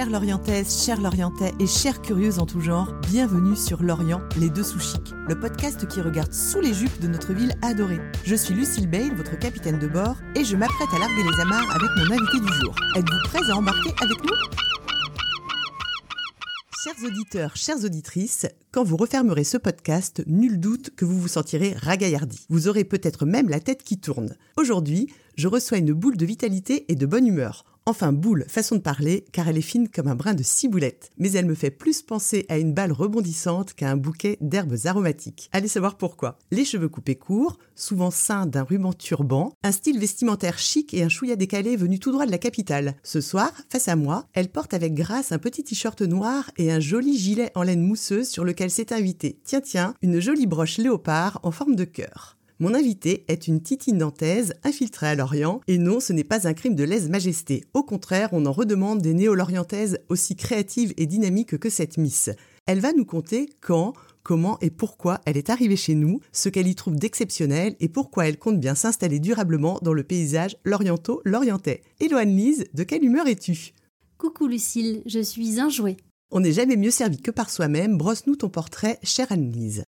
Chères Lorientaises, chers Lorientais et chères curieuses en tout genre, bienvenue sur Lorient, les deux sous le podcast qui regarde sous les jupes de notre ville adorée. Je suis Lucille Bale, votre capitaine de bord, et je m'apprête à larguer les amarres avec mon invité du jour. Êtes-vous prêts à embarquer avec nous? Chers auditeurs, chères auditrices, quand vous refermerez ce podcast, nul doute que vous vous sentirez ragaillardi. Vous aurez peut-être même la tête qui tourne. Aujourd'hui, je reçois une boule de vitalité et de bonne humeur. Enfin, boule, façon de parler, car elle est fine comme un brin de ciboulette. Mais elle me fait plus penser à une balle rebondissante qu'à un bouquet d'herbes aromatiques. Allez savoir pourquoi. Les cheveux coupés courts, souvent ceints d'un ruban turban, un style vestimentaire chic et un chouïa décalé venu tout droit de la capitale. Ce soir, face à moi, elle porte avec grâce un petit t-shirt noir et un joli gilet en laine mousseuse sur lequel s'est invité, tiens tiens, une jolie broche léopard en forme de cœur. Mon invité est une titine nantaise infiltrée à Lorient, et non, ce n'est pas un crime de lèse-majesté. Au contraire, on en redemande des néo-lorientaises aussi créatives et dynamiques que cette Miss. Elle va nous conter quand, comment et pourquoi elle est arrivée chez nous, ce qu'elle y trouve d'exceptionnel et pourquoi elle compte bien s'installer durablement dans le paysage loriento-lorientais. Éloane Lise, de quelle humeur es-tu? Coucou Lucille, je suis un jouet. On n'est jamais mieux servi que par soi-même, brosse-nous ton portrait, chère Anne-Lise.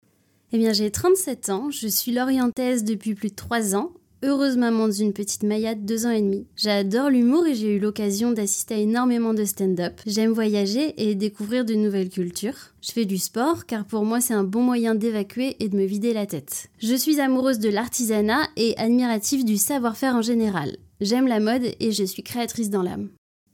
Eh bien, j'ai 37 ans, je suis lorientaise depuis plus de 3 ans, heureuse maman d'une petite Maillade de 2 ans et demi. J'adore l'humour et j'ai eu l'occasion d'assister à énormément de stand-up. J'aime voyager et découvrir de nouvelles cultures. Je fais du sport car pour moi c'est un bon moyen d'évacuer et de me vider la tête. Je suis amoureuse de l'artisanat et admirative du savoir-faire en général. J'aime la mode et je suis créatrice dans l'âme.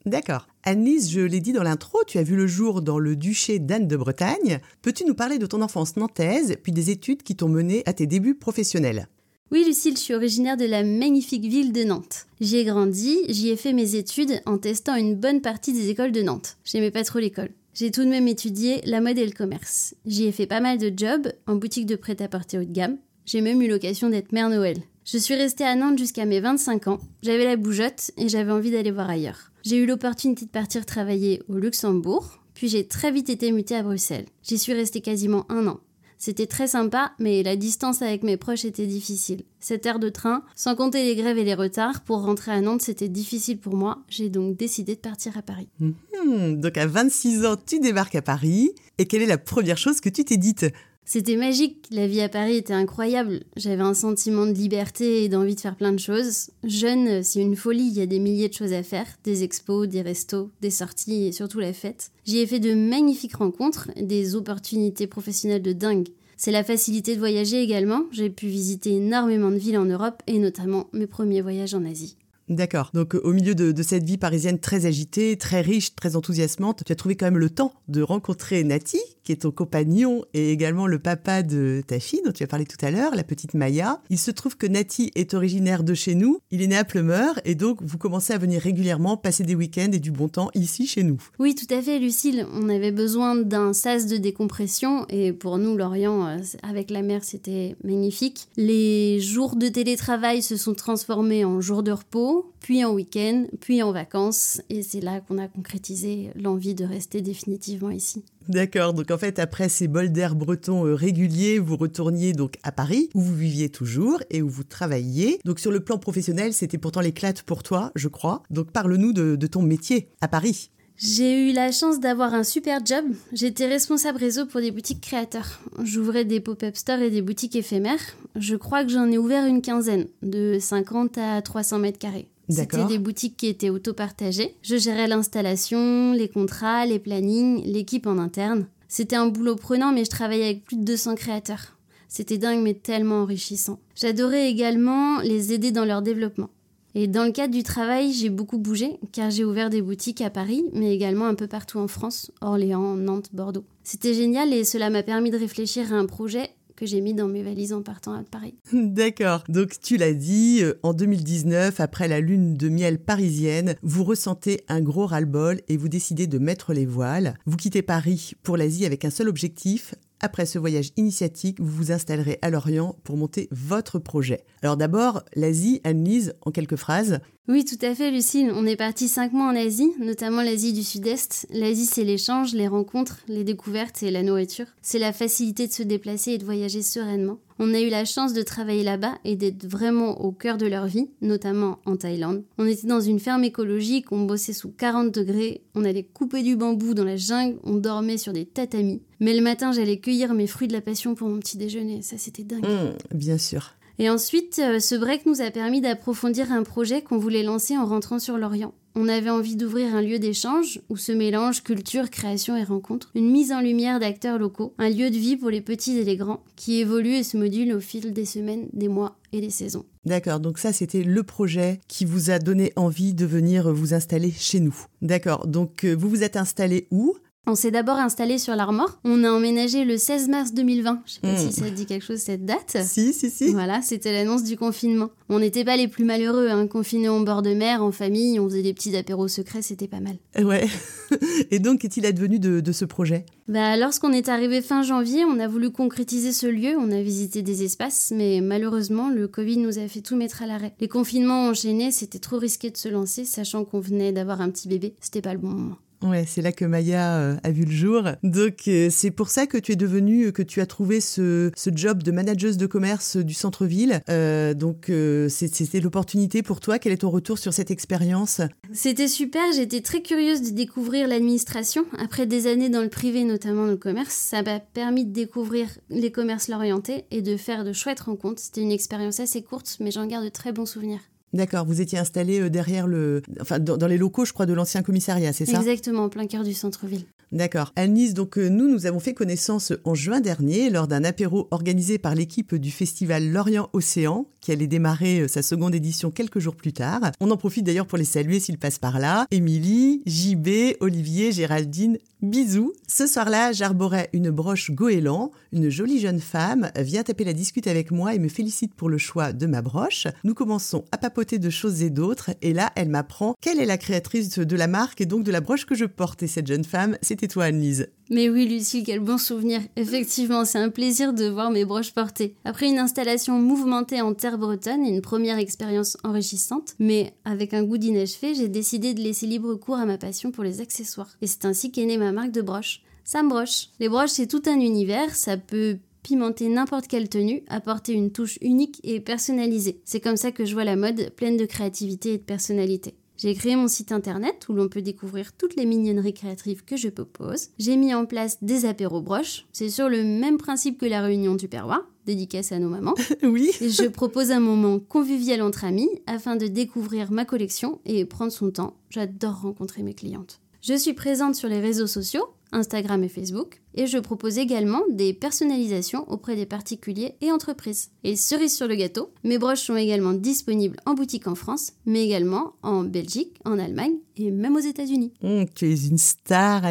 D'accord. Annelise, je l'ai dit dans l'intro, tu as vu le jour dans le duché d'Anne de Bretagne. Peux-tu nous parler de ton enfance nantaise, puis des études qui t'ont mené à tes débuts professionnels? Oui, Lucille, je suis originaire de la magnifique ville de Nantes. J'y ai grandi, j'y ai fait mes études en testant une bonne partie des écoles de Nantes. J'aimais pas trop l'école. J'ai tout de même étudié la mode et le commerce. J'y ai fait pas mal de jobs en boutique de prêt-à-porter haut de gamme. J'ai même eu l'occasion d'être mère Noël. Je suis restée à Nantes jusqu'à mes 25 ans. J'avais la bougeotte et j'avais envie d'aller voir ailleurs. J'ai eu l'opportunité de partir travailler au Luxembourg, puis j'ai très vite été mutée à Bruxelles. J'y suis restée quasiment un an. C'était très sympa, mais la distance avec mes proches était difficile. Cette heure de train, sans compter les grèves et les retards, pour rentrer à Nantes, c'était difficile pour moi. J'ai donc décidé de partir à Paris. Mhm. donc à 26 ans, tu débarques à Paris. Et quelle est la première chose que tu t'es dite c'était magique, la vie à Paris était incroyable. J'avais un sentiment de liberté et d'envie de faire plein de choses. Jeune, c'est une folie, il y a des milliers de choses à faire, des expos, des restos, des sorties et surtout la fête. J'y ai fait de magnifiques rencontres, des opportunités professionnelles de dingue. C'est la facilité de voyager également, j'ai pu visiter énormément de villes en Europe et notamment mes premiers voyages en Asie. D'accord. Donc au milieu de, cette vie parisienne très agitée, très riche, très enthousiasmante, tu as trouvé quand même le temps de rencontrer Nati, qui est ton compagnon et également le papa de ta fille dont tu as parlé tout à l'heure, la petite Maya. Il se trouve que Nati est originaire de chez nous, il est né à Plumeur et donc vous commencez à venir régulièrement passer des week-ends et du bon temps ici chez nous. Oui, tout à fait Lucille. On avait besoin d'un sas de décompression et pour nous, Lorient, euh, avec la mer, c'était magnifique. Les jours de télétravail se sont transformés en jours de repos puis en week-end, puis en vacances. Et c'est là qu'on a concrétisé l'envie de rester définitivement ici. D'accord, donc en fait après ces bols d'air bretons euh, réguliers, vous retourniez donc à Paris, où vous viviez toujours et où vous travailliez. Donc sur le plan professionnel, c'était pourtant l'éclate pour toi, je crois. Donc parle-nous de, de ton métier à Paris. J'ai eu la chance d'avoir un super job. J'étais responsable réseau pour des boutiques créateurs. J'ouvrais des pop-up stores et des boutiques éphémères. Je crois que j'en ai ouvert une quinzaine, de 50 à 300 mètres carrés. C'était des boutiques qui étaient autopartagées. Je gérais l'installation, les contrats, les plannings, l'équipe en interne. C'était un boulot prenant, mais je travaillais avec plus de 200 créateurs. C'était dingue, mais tellement enrichissant. J'adorais également les aider dans leur développement. Et dans le cadre du travail, j'ai beaucoup bougé, car j'ai ouvert des boutiques à Paris, mais également un peu partout en France, Orléans, Nantes, Bordeaux. C'était génial et cela m'a permis de réfléchir à un projet que j'ai mis dans mes valises en partant à Paris. D'accord. Donc tu l'as dit, euh, en 2019, après la lune de miel parisienne, vous ressentez un gros ras-le-bol et vous décidez de mettre les voiles. Vous quittez Paris pour l'Asie avec un seul objectif, après ce voyage initiatique, vous vous installerez à Lorient pour monter votre projet. Alors d'abord, l'Asie, Anne-Lise, en quelques phrases. Oui, tout à fait, Lucille. On est parti cinq mois en Asie, notamment l'Asie du Sud-Est. L'Asie, c'est l'échange, les rencontres, les découvertes et la nourriture. C'est la facilité de se déplacer et de voyager sereinement. On a eu la chance de travailler là-bas et d'être vraiment au cœur de leur vie, notamment en Thaïlande. On était dans une ferme écologique, on bossait sous 40 degrés, on allait couper du bambou dans la jungle, on dormait sur des tatamis. Mais le matin, j'allais cueillir mes fruits de la passion pour mon petit déjeuner. Ça, c'était dingue. Mmh, bien sûr. Et ensuite, euh, ce break nous a permis d'approfondir un projet qu'on voulait lancer en rentrant sur l'Orient. On avait envie d'ouvrir un lieu d'échange où se mélangent culture, création et rencontre, une mise en lumière d'acteurs locaux, un lieu de vie pour les petits et les grands qui évolue et se module au fil des semaines, des mois et des saisons. D'accord, donc ça c'était le projet qui vous a donné envie de venir vous installer chez nous. D'accord, donc euh, vous vous êtes installé où? On s'est d'abord installé sur l'Armor. On a emménagé le 16 mars 2020. Je sais pas si Hmm. ça te dit quelque chose cette date. Si, si, si. Voilà, c'était l'annonce du confinement. On n'était pas les plus malheureux, hein. confinés en bord de mer, en famille, on faisait des petits apéros secrets, c'était pas mal. Ouais. Et donc, qu'est-il advenu de, de ce projet? Bah, lorsqu'on est arrivé fin janvier, on a voulu concrétiser ce lieu, on a visité des espaces, mais malheureusement, le Covid nous a fait tout mettre à l'arrêt. Les confinements enchaînés, c'était trop risqué de se lancer, sachant qu'on venait d'avoir un petit bébé, c'était pas le bon moment. Ouais, c'est là que Maya euh, a vu le jour. Donc, euh, c'est pour ça que tu es devenue, que tu as trouvé ce, ce job de manageuse de commerce du centre-ville. Euh, donc, euh, c'était l'opportunité pour toi. Quel est ton retour sur cette expérience? C'était super, j'étais très curieuse de découvrir l'administration. Après des années dans le privé, notamment dans le commerce, ça m'a permis de découvrir les commerces l'orienté et de faire de chouettes rencontres. C'était une expérience assez courte, mais j'en garde de très bons souvenirs. D'accord, vous étiez installé euh, derrière le... Enfin, dans, dans les locaux, je crois, de l'ancien commissariat, c'est ça? Exactement, en plein cœur du centre-ville. D'accord. Annelise, donc euh, nous, nous avons fait connaissance en juin dernier lors d'un apéro organisé par l'équipe du festival Lorient Océan, qui allait démarrer euh, sa seconde édition quelques jours plus tard. On en profite d'ailleurs pour les saluer s'ils passent par là. Émilie, JB, Olivier, Géraldine, bisous. Ce soir-là, j'arborais une broche goéland. Une jolie jeune femme vient taper la discute avec moi et me félicite pour le choix de ma broche. Nous commençons à papoter de choses et d'autres, et là, elle m'apprend quelle est la créatrice de la marque et donc de la broche que je porte. Et cette jeune femme, c'était toi, Annelise. Mais oui, Lucie, quel bon souvenir. Effectivement, c'est un plaisir de voir mes broches portées. Après une installation mouvementée en terre bretonne, une première expérience enrichissante, mais avec un goût d'inachevé, j'ai décidé de laisser libre cours à ma passion pour les accessoires. Et c'est ainsi qu'est née ma marque de broches. Sam Broche. Les broches, c'est tout un univers, ça peut pimenter n'importe quelle tenue, apporter une touche unique et personnalisée. C'est comme ça que je vois la mode, pleine de créativité et de personnalité. J'ai créé mon site internet où l'on peut découvrir toutes les mignonneries créatives que je propose. J'ai mis en place des apéros broches. C'est sur le même principe que la réunion du perroir, dédicace à nos mamans. Oui. Et je propose un moment convivial entre amis afin de découvrir ma collection et prendre son temps. J'adore rencontrer mes clientes. Je suis présente sur les réseaux sociaux, Instagram et Facebook, et je propose également des personnalisations auprès des particuliers et entreprises. Et cerise sur le gâteau, mes broches sont également disponibles en boutique en France, mais également en Belgique, en Allemagne et même aux États-Unis. Hum, tu es une star.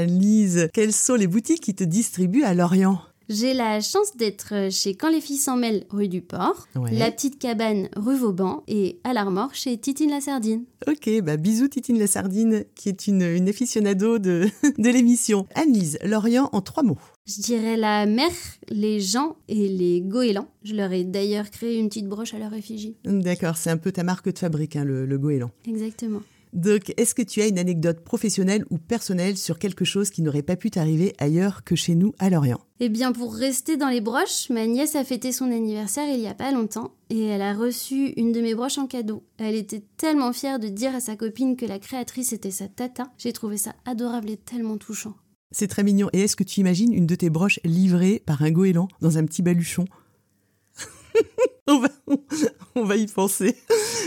Quelles sont les boutiques qui te distribuent à Lorient? J'ai la chance d'être chez Quand les filles s'en mêlent, rue du Port, Ouais. La Petite Cabane, rue Vauban, et à l'Armor chez Titine la Sardine. Ok, bah bisous Titine la Sardine, qui est une, une aficionado de, de l'émission. Annelise, Lorient en trois mots. Je dirais la mer, les gens et les goélands. Je leur ai d'ailleurs créé une petite broche à leur effigie. D'accord, c'est un peu ta marque de fabrique, hein, le, le goéland. Exactement. Donc, est-ce que tu as une anecdote professionnelle ou personnelle sur quelque chose qui n'aurait pas pu t'arriver ailleurs que chez nous à Lorient? Eh bien, pour rester dans les broches, ma nièce a fêté son anniversaire il y a pas longtemps et elle a reçu une de mes broches en cadeau. Elle était tellement fière de dire à sa copine que la créatrice était sa tata. J'ai trouvé ça adorable et tellement touchant. C'est très mignon. Et est-ce que tu imagines une de tes broches livrée par un goéland dans un petit baluchon? on, va, on va y penser.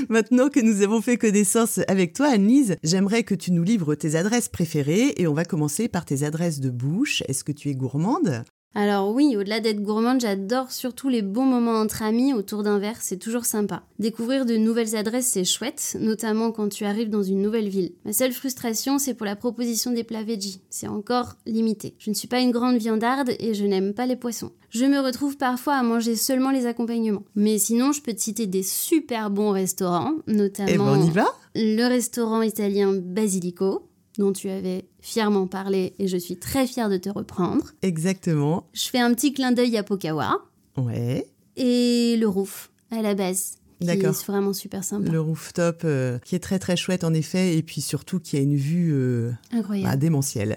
Maintenant que nous avons fait connaissance avec toi, Annelise, j'aimerais que tu nous livres tes adresses préférées et on va commencer par tes adresses de bouche. Est-ce que tu es gourmande? Alors oui, au-delà d'être gourmande, j'adore surtout les bons moments entre amis autour d'un verre, c'est toujours sympa. Découvrir de nouvelles adresses, c'est chouette, notamment quand tu arrives dans une nouvelle ville. Ma seule frustration, c'est pour la proposition des plats veggie. C'est encore limité. Je ne suis pas une grande viandarde et je n'aime pas les poissons. Je me retrouve parfois à manger seulement les accompagnements. Mais sinon, je peux te citer des super bons restaurants, notamment Eh ben, on y va le restaurant italien Basilico, dont tu avais fièrement parlé et je suis très fière de te reprendre. Exactement. Je fais un petit clin d'œil à Pokawa Ouais. et le Rouf à la base, D'accord. est vraiment super sympa. Le rooftop euh, qui est très très chouette en effet et puis surtout qui a une vue euh, Incroyable. bah, démentielle.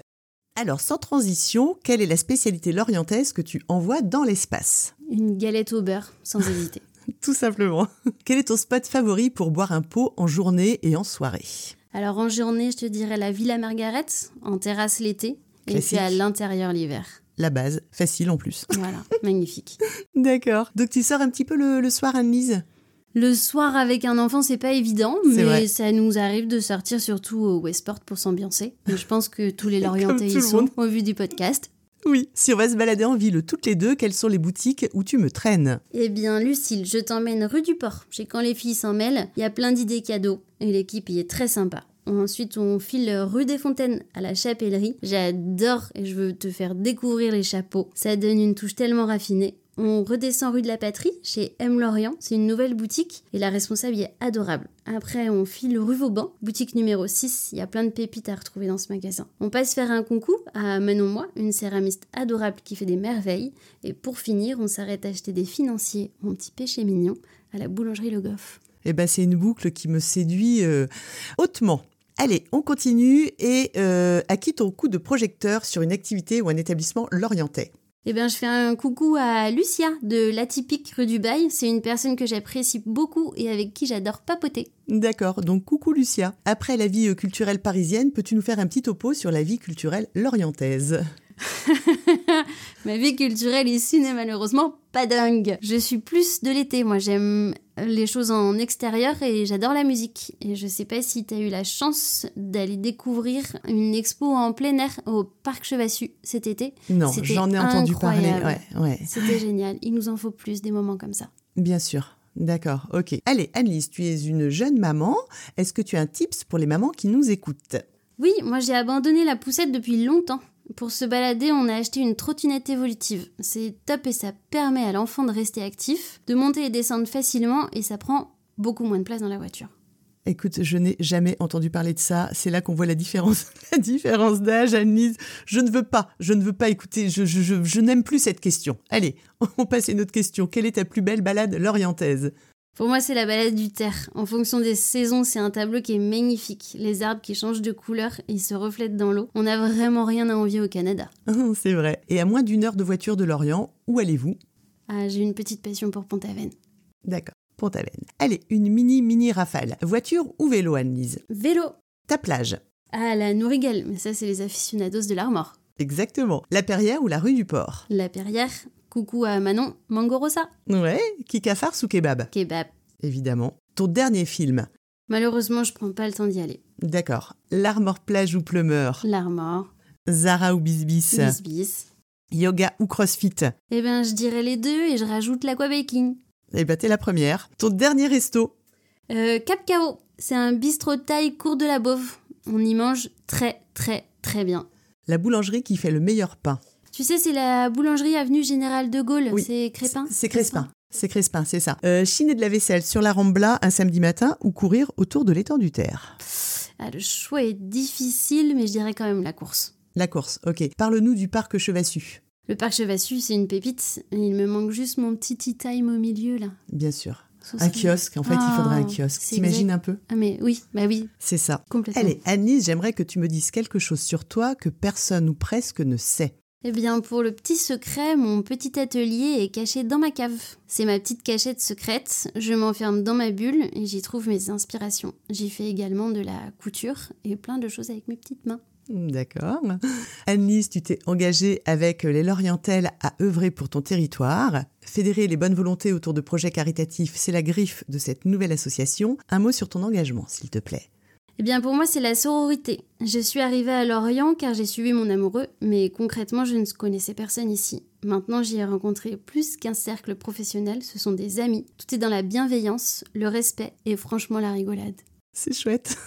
Alors sans transition, quelle est la spécialité lorientaise que tu envoies dans l'espace? Une galette au beurre, sans hésiter. Tout simplement. Quel est ton spot favori pour boire un pot en journée et en soirée? Alors en journée, je te dirais la Villa Margaret, en terrasse l'été, et puis à l'intérieur l'hiver. La base, facile en plus. Voilà, magnifique. D'accord. Donc tu sors un petit peu le, le soir, Anne-Lise Le soir avec un enfant, c'est pas évident, mais vrai. ça nous arrive de sortir surtout au Westport pour s'ambiancer. Je pense que tous les Lorientais y le sont monde. au vu du podcast. Oui. Si on va se balader en ville toutes les deux, quelles sont les boutiques où tu me traînes? Eh bien, Lucille, je t'emmène rue du Port. Chez Quand les filles s'en mêlent, il y a plein d'idées cadeaux et l'équipe y est très sympa. Ensuite, on file rue des Fontaines à la chapellerie. J'adore et je veux te faire découvrir les chapeaux. Ça donne une touche tellement raffinée. On redescend rue de la Patrie chez M. Lorient. C'est une nouvelle boutique et la responsable est adorable. Après, on file rue Vauban, boutique numéro 6. Il y a plein de pépites à retrouver dans ce magasin. On passe faire un concours à Manon Moi, une céramiste adorable qui fait des merveilles. Et pour finir, on s'arrête acheter des financiers, mon petit péché mignon, à la boulangerie Le Goff. Eh ben, c'est une boucle qui me séduit euh, hautement. Allez, on continue et euh, à qui ton coup de projecteur sur une activité ou un établissement lorientais Eh bien, je fais un coucou à Lucia de l'Atypique rue du Bail. C'est une personne que j'apprécie beaucoup et avec qui j'adore papoter. D'accord, donc coucou Lucia. Après la vie euh, culturelle parisienne, peux-tu nous faire un petit topo sur la vie culturelle lorientaise? Ma vie culturelle ici n'est malheureusement pas dingue. Je suis plus de l'été, moi j'aime les choses en extérieur et j'adore la musique. Et je sais pas si t'as eu la chance d'aller découvrir une expo en plein air au Parc Chevassu cet été. Non, j'en ai entendu parler. Ouais, ouais, C'était génial. Il nous en faut plus des moments comme ça. bien sûr. D'accord, ok. Allez, Annelise, tu es une jeune maman. Est-ce que tu as un tips pour les mamans qui nous écoutent? Oui, moi j'ai abandonné la poussette depuis longtemps. Pour se balader, on a acheté une trottinette évolutive. C'est top et ça permet à l'enfant de rester actif, de monter et descendre facilement et ça prend beaucoup moins de place dans la voiture. Écoute, je n'ai jamais entendu parler de ça. C'est là qu'on voit la différence, la différence d'âge, Annelise. Je ne veux pas, je ne veux pas écouter. Je, je, n'aime plus cette question. Allez, on passe à une autre question. Quelle est ta plus belle balade lorientaise? Pour moi, c'est la balade du terre. En fonction des saisons, c'est un tableau qui est magnifique. Les arbres qui changent de couleur et ils se reflètent dans l'eau. On n'a vraiment rien à envier au Canada. C'est vrai. Et à moins d'une heure de voiture de Lorient, où allez-vous? Ah, j'ai une petite passion pour Pont-Aven. D'accord, Pont-Aven. Allez, une mini mini rafale. Voiture ou vélo, Annelise? Vélo Ta plage. Ah, la Nourriguelle, mais ça, c'est les aficionados de l'Armor. Exactement. La Perrière ou la rue du Port? La Perrière, coucou à Manon, Mangorosa, Ouais, kika farce ou kebab? Kebab. Évidemment. Ton dernier film? Malheureusement, je prends pas le temps d'y aller. D'accord. L'Armor plage ou Plumeur? L'Armor, Zara ou Bisbis? Bis bis. Yoga ou CrossFit? Eh ben, je dirais les deux et je rajoute l'aquabaking. Eh ben, t'es la première. Ton dernier resto? Euh, Cap Cao, c'est un bistrot de taille cours de la Beauve. On y mange très, très, très bien. La boulangerie qui fait le meilleur pain. Tu sais, c'est la boulangerie avenue Général de Gaulle. Oui. C'est Crépin C'est Crespin. C'est Crespin, c'est ça. Euh, chiner de la vaisselle sur la Rambla un samedi matin ou courir autour de l'étang du Terre Ah, le choix est difficile, mais je dirais quand même la course. La course, ok. Parle-nous du parc Chevassu. Le parc Chevassu, c'est une pépite. Il me manque juste mon petit tea time au milieu, là. Bien sûr. Un kiosque, en fait, il faudrait un Ah, kiosque. T'imagines un peu Ah, mais oui, bah oui, C'est ça. complètement. Allez, Annelise, j'aimerais que tu me dises quelque chose sur toi que personne ou presque ne sait. Eh bien, pour le petit secret, mon petit atelier est caché dans ma cave. C'est ma petite cachette secrète. Je m'enferme dans ma bulle et j'y trouve mes inspirations. J'y fais également de la couture et plein de choses avec mes petites mains. D'accord. Annelise, tu t'es engagée avec les Lorientelles à œuvrer pour ton territoire. Fédérer les bonnes volontés autour de projets caritatifs, c'est la griffe de cette nouvelle association. Un mot sur ton engagement, s'il te plaît. Eh bien, pour moi, c'est la sororité. Je suis arrivée à Lorient car j'ai suivi mon amoureux, mais concrètement, je ne connaissais personne ici. Maintenant, j'y ai rencontré plus qu'un cercle professionnel, ce sont des amis. Tout est dans la bienveillance, le respect et franchement la rigolade. C'est chouette.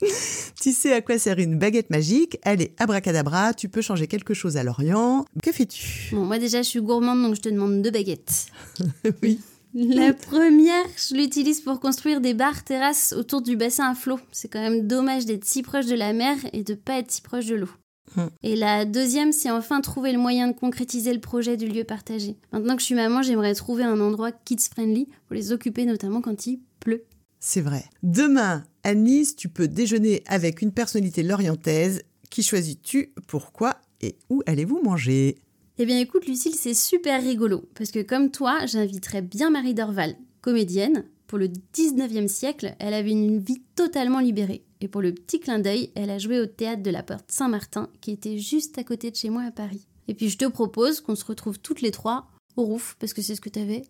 tu sais à quoi sert une baguette magique? Allez, abracadabra, tu peux changer quelque chose à Lorient. Que fais-tu? Bon, moi déjà, je suis gourmande, donc je te demande deux baguettes. Oui. La première, je l'utilise pour construire des bars terrasses autour du bassin à flot. C'est quand même dommage d'être si proche de la mer et de pas être si proche de l'eau. Hmm. Et la deuxième, c'est enfin trouver le moyen de concrétiser le projet du lieu partagé. Maintenant que je suis maman, j'aimerais trouver un endroit kids-friendly pour les occuper, notamment quand il pleut. C'est vrai. Demain, à Nice, tu peux déjeuner avec une personnalité lorientaise. Qui choisis-tu? Pourquoi? Et où allez-vous manger? Eh bien écoute Lucille, c'est super rigolo, parce que comme toi, j'inviterais bien Marie Dorval, comédienne. Pour le 19e siècle, elle avait une vie totalement libérée. Et pour le petit clin d'œil, elle a joué au théâtre de la Porte Saint-Martin, qui était juste à côté de chez moi à Paris. Et puis je te propose qu'on se retrouve toutes les trois au Rouf, parce que c'est ce que tu avais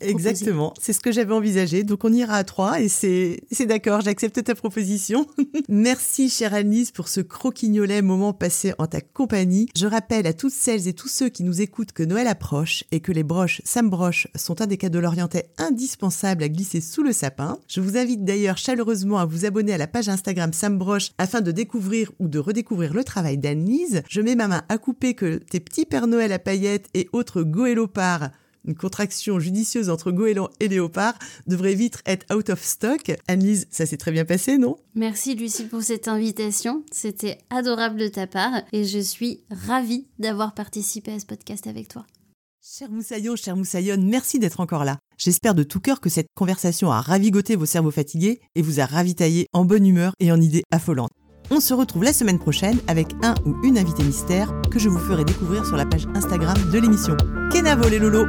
Exactement, c'est ce que j'avais envisagé. Donc on ira à trois et c'est d'accord, j'accepte ta proposition. Merci chère Alice pour ce croquignolet moment passé en ta compagnie. Je rappelle à toutes celles et tous ceux qui nous écoutent que Noël approche et que les broches Sam Broche sont un des cadeaux lorientais indispensables à glisser sous le sapin. Je vous invite d'ailleurs chaleureusement à vous abonner à la page Instagram Sam Broche afin de découvrir ou de redécouvrir le travail d'Anne-Lise. Je mets ma main à couper que tes petits Pères Noël à paillettes et autres goélopards une contraction judicieuse entre goéland et léopard devrait vite être out of stock. Annelise, ça s'est très bien passé, non? Merci Lucie pour cette invitation. C'était adorable de ta part et je suis ravie d'avoir participé à ce podcast avec toi. Cher Moussaillon, cher Moussaillonne, merci d'être encore là. J'espère de tout cœur que cette conversation a ravigoté vos cerveaux fatigués et vous a ravitaillé en bonne humeur et en idées affolantes. On se retrouve la semaine prochaine avec un ou une invitée mystère que je vous ferai découvrir sur la page Instagram de l'émission. Kenavo les lolos